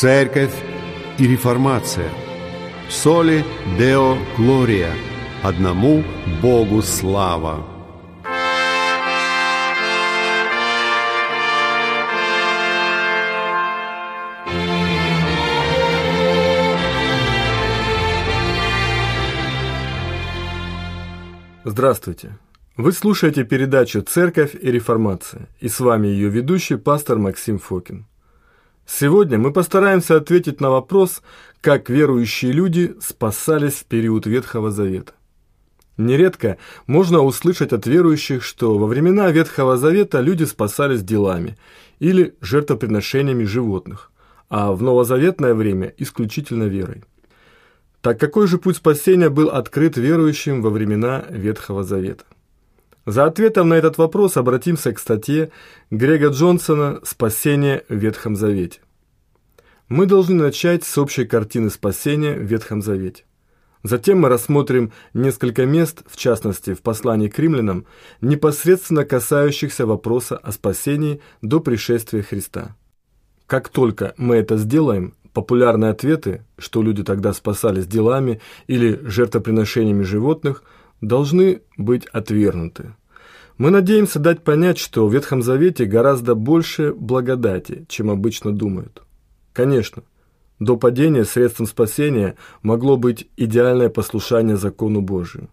Церковь и реформация. Соли Део Глория. Одному Богу слава. Здравствуйте! Вы слушаете передачу «Церковь и реформация» и с вами ее ведущий пастор Максим Фокин. Сегодня мы постараемся ответить на вопрос, как верующие люди спасались в период Ветхого Завета. Нередко можно услышать от верующих, что во времена Ветхого Завета люди спасались делами или жертвоприношениями животных, а в новозаветное время исключительно верой. Так какой же путь спасения был открыт верующим во времена Ветхого Завета? За ответом на этот вопрос обратимся к статье Грега Джонсона «Спасение в Ветхом Завете». Мы должны начать с общей картины спасения в Ветхом Завете. Затем мы рассмотрим несколько мест, в частности в послании к римлянам, непосредственно касающихся вопроса о спасении до пришествия Христа. Как только мы это сделаем, Популярные ответы, что люди тогда спасались делами или жертвоприношениями животных, должны быть отвергнуты. Мы надеемся дать понять, что в Ветхом Завете гораздо больше благодати, чем обычно думают. Конечно, до падения средством спасения могло быть идеальное послушание закону Божию.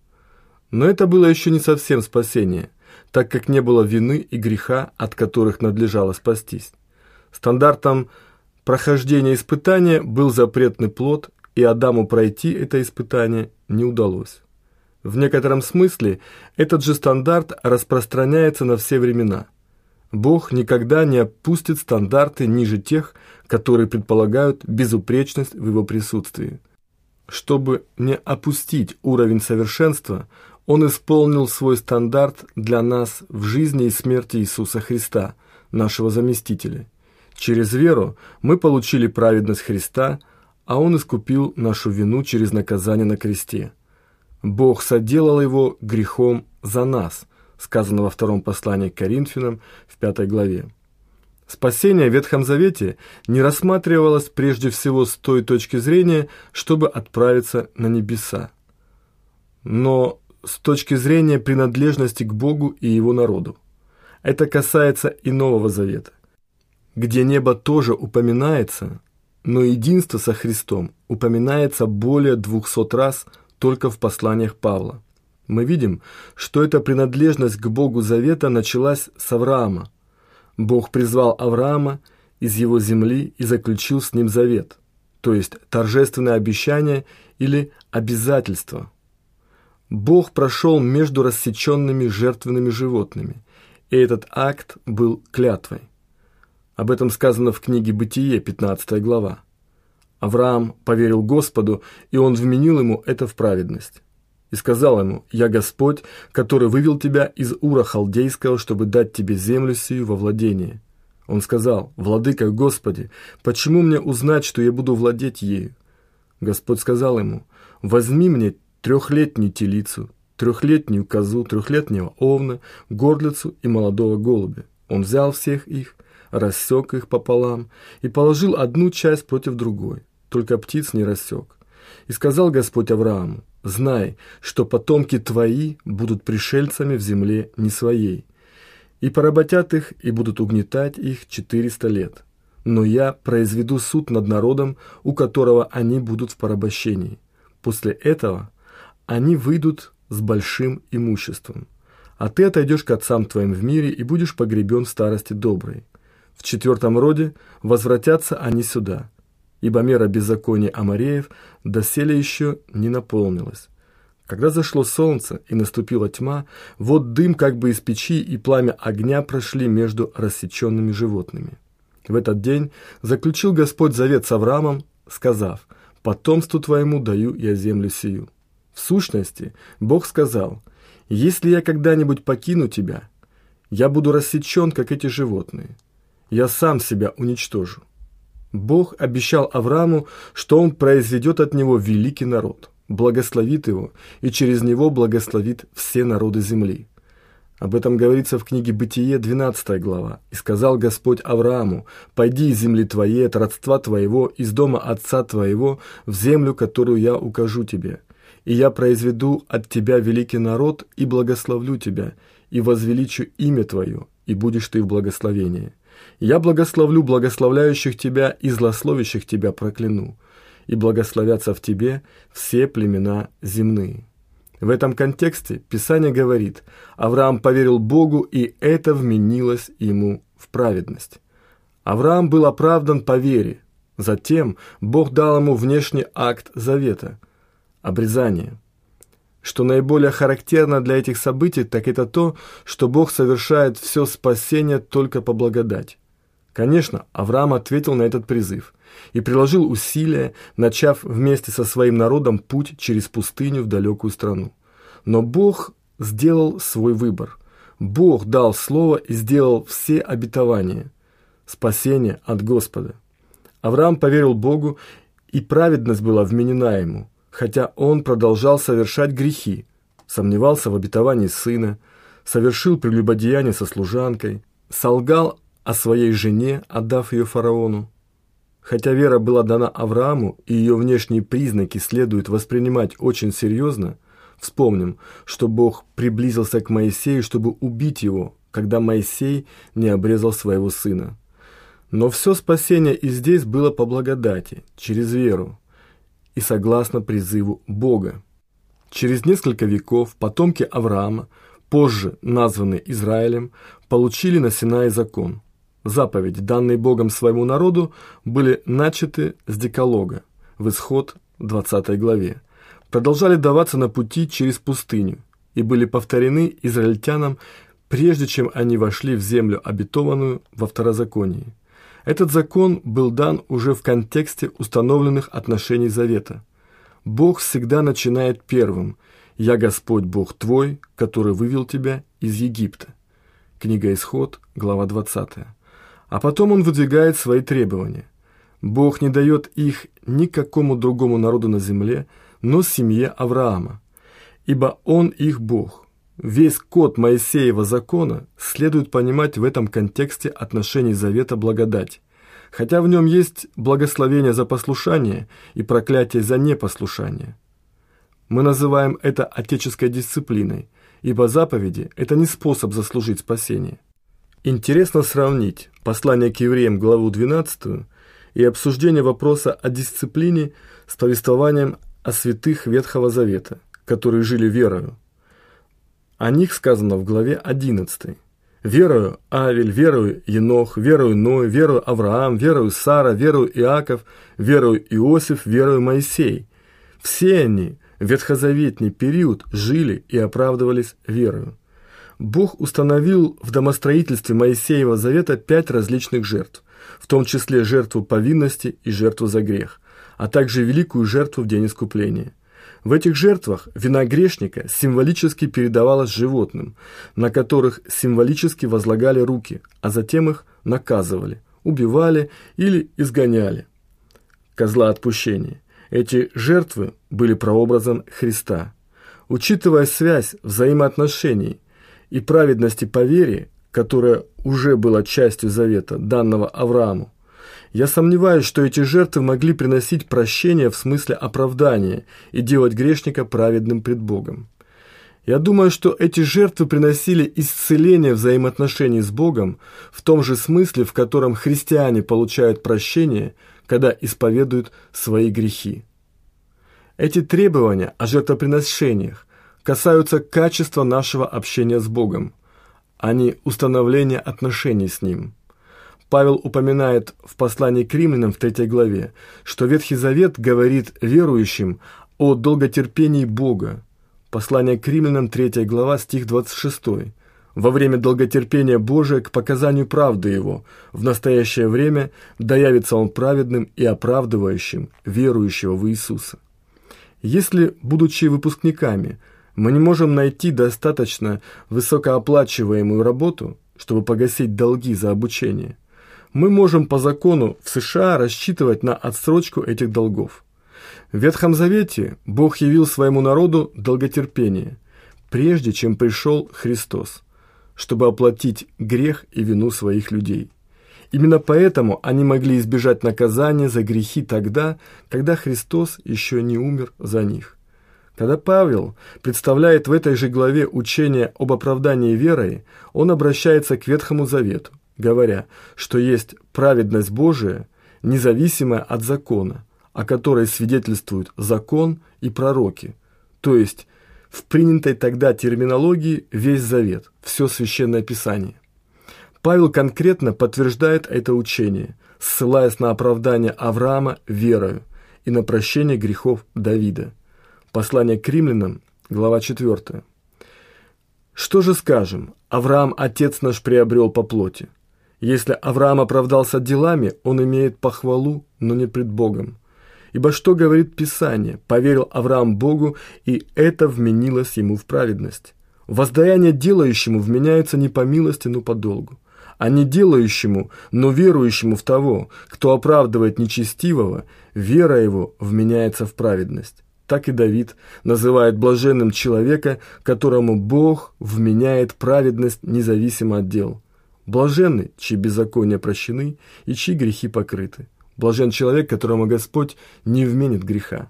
Но это было еще не совсем спасение, так как не было вины и греха, от которых надлежало спастись. Стандартом – прохождения испытания был запретный плод, и Адаму пройти это испытание не удалось. В некотором смысле этот же стандарт распространяется на все времена. Бог никогда не опустит стандарты ниже тех, которые предполагают безупречность в его присутствии. Чтобы не опустить уровень совершенства, Он исполнил свой стандарт для нас в жизни и смерти Иисуса Христа, нашего заместителя – Через веру мы получили праведность Христа, а Он искупил нашу вину через наказание на кресте. Бог соделал его грехом за нас, сказано во втором послании к Коринфянам в пятой главе. Спасение в Ветхом Завете не рассматривалось прежде всего с той точки зрения, чтобы отправиться на небеса, но с точки зрения принадлежности к Богу и Его народу. Это касается и Нового Завета где небо тоже упоминается, но единство со Христом упоминается более двухсот раз только в посланиях Павла. Мы видим, что эта принадлежность к Богу Завета началась с Авраама. Бог призвал Авраама из его земли и заключил с ним завет, то есть торжественное обещание или обязательство. Бог прошел между рассеченными жертвенными животными, и этот акт был клятвой. Об этом сказано в книге «Бытие», 15 глава. Авраам поверил Господу, и он вменил ему это в праведность. И сказал ему, «Я Господь, который вывел тебя из Ура Халдейского, чтобы дать тебе землю сию во владение». Он сказал, «Владыка Господи, почему мне узнать, что я буду владеть ею?» Господь сказал ему, «Возьми мне трехлетнюю телицу, трехлетнюю козу, трехлетнего овна, горлицу и молодого голубя». Он взял всех их, рассек их пополам и положил одну часть против другой, только птиц не рассек. И сказал Господь Аврааму, «Знай, что потомки твои будут пришельцами в земле не своей, и поработят их, и будут угнетать их четыреста лет. Но я произведу суд над народом, у которого они будут в порабощении. После этого они выйдут с большим имуществом, а ты отойдешь к отцам твоим в мире и будешь погребен в старости доброй. В четвертом роде возвратятся они сюда, ибо мера беззакония Амареев доселе еще не наполнилась. Когда зашло солнце и наступила тьма, вот дым как бы из печи и пламя огня прошли между рассеченными животными. В этот день заключил Господь завет с Авраамом, сказав, «Потомству твоему даю я землю сию». В сущности, Бог сказал, «Если я когда-нибудь покину тебя, я буду рассечен, как эти животные» я сам себя уничтожу. Бог обещал Аврааму, что он произведет от него великий народ, благословит его и через него благословит все народы земли. Об этом говорится в книге «Бытие», 12 глава. «И сказал Господь Аврааму, пойди из земли твоей, от родства твоего, из дома отца твоего, в землю, которую я укажу тебе. И я произведу от тебя великий народ, и благословлю тебя, и возвеличу имя твое, и будешь ты в благословении. Я благословлю благословляющих тебя и злословящих тебя прокляну, и благословятся в тебе все племена земные». В этом контексте Писание говорит, Авраам поверил Богу, и это вменилось ему в праведность. Авраам был оправдан по вере. Затем Бог дал ему внешний акт завета – обрезание. Что наиболее характерно для этих событий, так это то, что Бог совершает все спасение только по благодать. Конечно, Авраам ответил на этот призыв и приложил усилия, начав вместе со своим народом путь через пустыню в далекую страну. Но Бог сделал свой выбор. Бог дал слово и сделал все обетования. Спасение от Господа. Авраам поверил Богу, и праведность была вменена ему, хотя он продолжал совершать грехи, сомневался в обетовании сына, совершил прелюбодеяние со служанкой, солгал о своей жене, отдав ее фараону. Хотя вера была дана Аврааму, и ее внешние признаки следует воспринимать очень серьезно, вспомним, что Бог приблизился к Моисею, чтобы убить его, когда Моисей не обрезал своего сына. Но все спасение и здесь было по благодати, через веру и согласно призыву Бога. Через несколько веков потомки Авраама, позже названные Израилем, получили на Синае закон – Заповеди, данные Богом своему народу, были начаты с Деколога в Исход 20 главе, продолжали даваться на пути через пустыню и были повторены израильтянам, прежде чем они вошли в землю обетованную во второзаконии. Этот закон был дан уже в контексте установленных отношений завета. Бог всегда начинает первым «Я Господь Бог твой, который вывел тебя из Египта». Книга Исход, глава 20. А потом он выдвигает свои требования. Бог не дает их никакому другому народу на земле, но семье Авраама, ибо он их Бог. Весь код Моисеева закона следует понимать в этом контексте отношений завета благодать, хотя в нем есть благословение за послушание и проклятие за непослушание. Мы называем это отеческой дисциплиной, ибо заповеди – это не способ заслужить спасение. Интересно сравнить послание к евреям, главу 12, и обсуждение вопроса о дисциплине с повествованием о святых Ветхого Завета, которые жили верою. О них сказано в главе 11. «Верою Авель, верою Енох, верою Ной, верою Авраам, верою Сара, верою Иаков, верою Иосиф, верою Моисей. Все они в ветхозаветный период жили и оправдывались верою. Бог установил в домостроительстве Моисеева Завета пять различных жертв, в том числе жертву повинности и жертву за грех, а также великую жертву в день искупления. В этих жертвах вина грешника символически передавалась животным, на которых символически возлагали руки, а затем их наказывали, убивали или изгоняли. Козла отпущения. Эти жертвы были прообразом Христа. Учитывая связь взаимоотношений и праведности по вере, которая уже была частью завета, данного Аврааму, я сомневаюсь, что эти жертвы могли приносить прощение в смысле оправдания и делать грешника праведным пред Богом. Я думаю, что эти жертвы приносили исцеление взаимоотношений с Богом в том же смысле, в котором христиане получают прощение, когда исповедуют свои грехи. Эти требования о жертвоприношениях касаются качества нашего общения с Богом, а не установления отношений с Ним. Павел упоминает в послании к римлянам в третьей главе, что Ветхий Завет говорит верующим о долготерпении Бога. Послание к римлянам 3 глава, стих 26. Во время долготерпения Божия к показанию правды Его, в настоящее время доявится Он праведным и оправдывающим верующего в Иисуса. Если, будучи выпускниками, мы не можем найти достаточно высокооплачиваемую работу, чтобы погасить долги за обучение. Мы можем по закону в США рассчитывать на отсрочку этих долгов. В Ветхом Завете Бог явил своему народу долготерпение, прежде чем пришел Христос. чтобы оплатить грех и вину своих людей. Именно поэтому они могли избежать наказания за грехи тогда, когда Христос еще не умер за них. Когда Павел представляет в этой же главе учение об оправдании верой, он обращается к Ветхому Завету, говоря, что есть праведность Божия, независимая от закона, о которой свидетельствуют закон и пророки, то есть в принятой тогда терминологии весь Завет, все Священное Писание. Павел конкретно подтверждает это учение, ссылаясь на оправдание Авраама верою и на прощение грехов Давида. Послание к римлянам, глава 4. Что же скажем? Авраам, отец наш, приобрел по плоти. Если Авраам оправдался делами, он имеет похвалу, но не пред Богом. Ибо что говорит Писание? Поверил Авраам Богу, и это вменилось ему в праведность. Воздаяние делающему вменяется не по милости, но по долгу а не делающему, но верующему в того, кто оправдывает нечестивого, вера его вменяется в праведность. Так и Давид называет блаженным человека, которому Бог вменяет праведность независимо от дел. Блаженны, чьи беззакония прощены и чьи грехи покрыты. Блажен человек, которому Господь не вменит греха.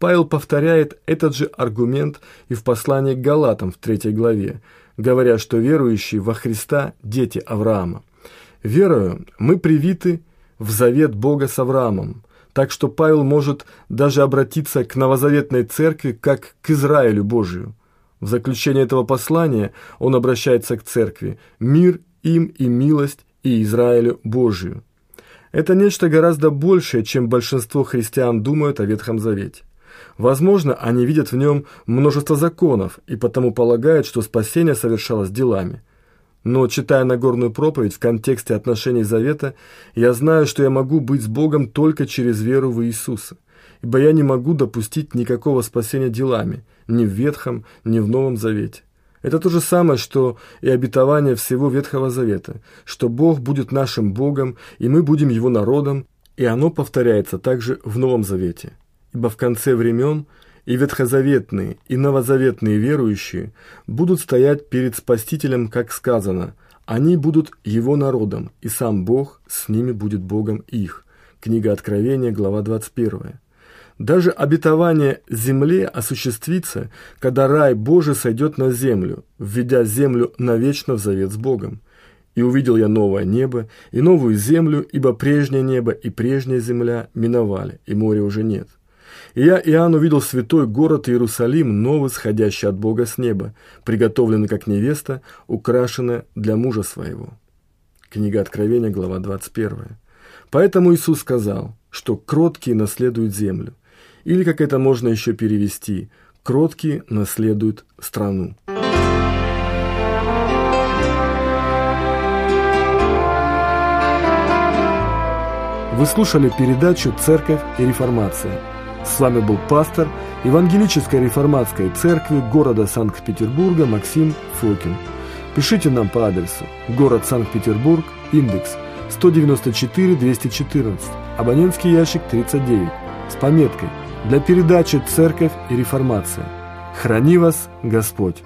Павел повторяет этот же аргумент и в послании к Галатам в третьей главе, говоря, что верующие во Христа – дети Авраама. Верою мы привиты в завет Бога с Авраамом, так что Павел может даже обратиться к новозаветной церкви как к Израилю Божию. В заключение этого послания он обращается к церкви «Мир им и милость и Израилю Божию». Это нечто гораздо большее, чем большинство христиан думают о Ветхом Завете. Возможно, они видят в нем множество законов и потому полагают, что спасение совершалось делами. Но, читая Нагорную проповедь в контексте отношений Завета, я знаю, что я могу быть с Богом только через веру в Иисуса, ибо я не могу допустить никакого спасения делами, ни в Ветхом, ни в Новом Завете. Это то же самое, что и обетование всего Ветхого Завета, что Бог будет нашим Богом, и мы будем Его народом, и оно повторяется также в Новом Завете ибо в конце времен и ветхозаветные, и новозаветные верующие будут стоять перед Спасителем, как сказано, они будут Его народом, и сам Бог с ними будет Богом их. Книга Откровения, глава 21. Даже обетование земле осуществится, когда рай Божий сойдет на землю, введя землю навечно в завет с Богом. И увидел я новое небо и новую землю, ибо прежнее небо и прежняя земля миновали, и моря уже нет. И я, Иоанн, увидел святой город Иерусалим, новый, сходящий от Бога с неба, приготовленный как невеста, украшенная для мужа своего. Книга Откровения, глава 21. Поэтому Иисус сказал, что кроткие наследуют землю. Или, как это можно еще перевести, кроткие наследуют страну. Вы слушали передачу «Церковь и реформация». С вами был пастор Евангелической реформатской церкви города Санкт-Петербурга Максим Фокин. Пишите нам по адресу город Санкт-Петербург, индекс 194-214, абонентский ящик 39, с пометкой «Для передачи «Церковь и реформация». Храни вас Господь!